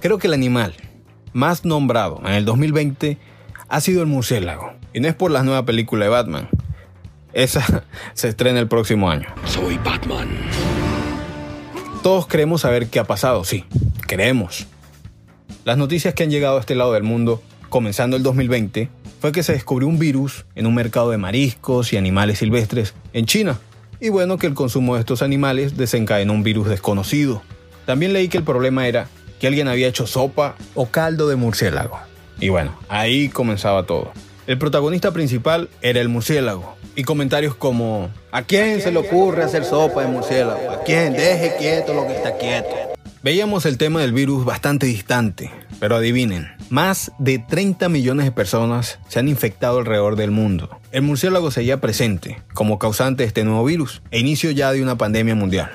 Creo que el animal más nombrado en el 2020 ha sido el murciélago. Y no es por la nueva película de Batman. Esa se estrena el próximo año. Soy Batman. Todos queremos saber qué ha pasado, sí, creemos. Las noticias que han llegado a este lado del mundo, comenzando el 2020, fue que se descubrió un virus en un mercado de mariscos y animales silvestres en China. Y bueno, que el consumo de estos animales desencadenó un virus desconocido. También leí que el problema era que alguien había hecho sopa o caldo de murciélago. Y bueno, ahí comenzaba todo. El protagonista principal era el murciélago. Y comentarios como, ¿a quién se le ocurre hacer sopa de murciélago? ¿A quién? Deje quieto lo que está quieto. Veíamos el tema del virus bastante distante, pero adivinen, más de 30 millones de personas se han infectado alrededor del mundo. El murciélago seguía presente como causante de este nuevo virus e inicio ya de una pandemia mundial.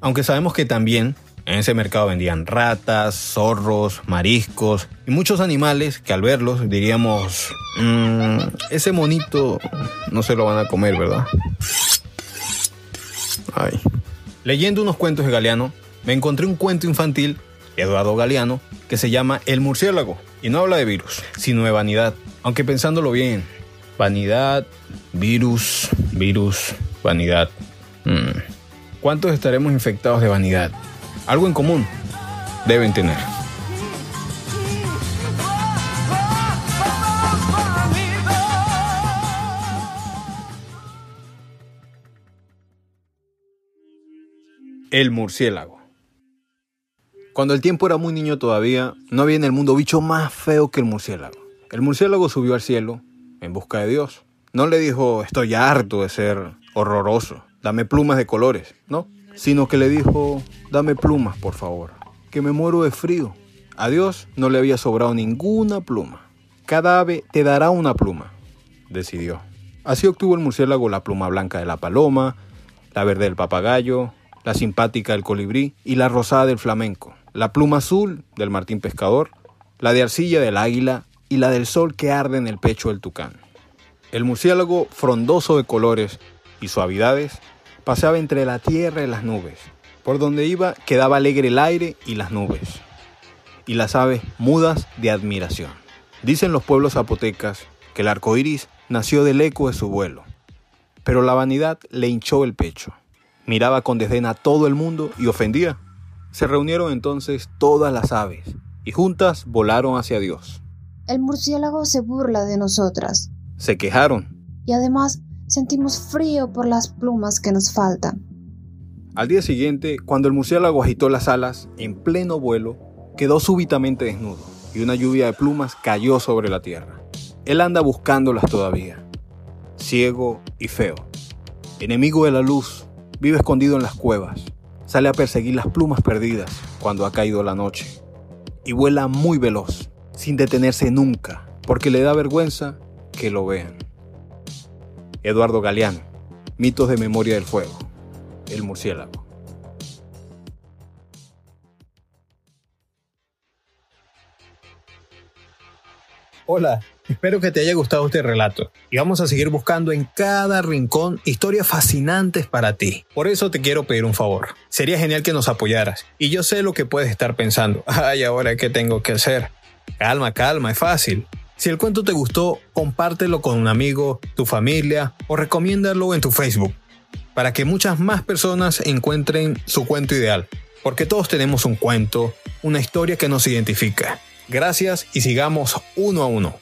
Aunque sabemos que también en ese mercado vendían ratas, zorros, mariscos y muchos animales que al verlos diríamos, "Mm, ese monito no se lo van a comer, ¿verdad? Ay. Leyendo unos cuentos de Galeano, me encontré un cuento infantil, Eduardo Galeano, que se llama El murciélago, y no habla de virus, sino de vanidad. Aunque pensándolo bien, vanidad, virus, virus, vanidad. Mm. ¿Cuántos estaremos infectados de vanidad? Algo en común deben tener. El murciélago. Cuando el tiempo era muy niño todavía, no había en el mundo bicho más feo que el murciélago. El murciélago subió al cielo en busca de Dios. No le dijo, estoy harto de ser horroroso, dame plumas de colores, no, sino que le dijo, dame plumas, por favor, que me muero de frío. A Dios no le había sobrado ninguna pluma. Cada ave te dará una pluma, decidió. Así obtuvo el murciélago la pluma blanca de la paloma, la verde del papagayo, la simpática del colibrí y la rosada del flamenco, la pluma azul del martín pescador, la de arcilla del águila y la del sol que arde en el pecho del tucán. El murciélago, frondoso de colores y suavidades, paseaba entre la tierra y las nubes. Por donde iba quedaba alegre el aire y las nubes, y las aves mudas de admiración. Dicen los pueblos zapotecas que el arco iris nació del eco de su vuelo, pero la vanidad le hinchó el pecho. Miraba con desdén a todo el mundo y ofendía. Se reunieron entonces todas las aves y juntas volaron hacia Dios. El murciélago se burla de nosotras Se quejaron. y además sentimos frío por las plumas que nos faltan. Al día siguiente, cuando el murciélago agitó las alas en pleno vuelo, quedó súbitamente desnudo y una lluvia de plumas cayó sobre la tierra. Él anda buscándolas todavía, ciego y feo. Enemigo de la luz, vive escondido en las cuevas, sale a perseguir las plumas perdidas cuando ha caído la noche y vuela muy veloz, sin detenerse nunca, porque le da vergüenza que lo vean. Eduardo Galeano, Mitos de Memoria del Fuego, El Murciélago. Hola, espero que te haya gustado este relato y vamos a seguir buscando en cada rincón historias fascinantes para ti. Por eso te quiero pedir un favor. Sería genial que nos apoyaras y yo sé lo que puedes estar pensando. Ay, ahora qué tengo que hacer. Calma, calma, es fácil. Si el cuento te gustó, compártelo con un amigo, tu familia o recomiéndalo en tu Facebook para que muchas más personas encuentren su cuento ideal. Porque todos tenemos un cuento, una historia que nos identifica. Gracias y sigamos uno a uno.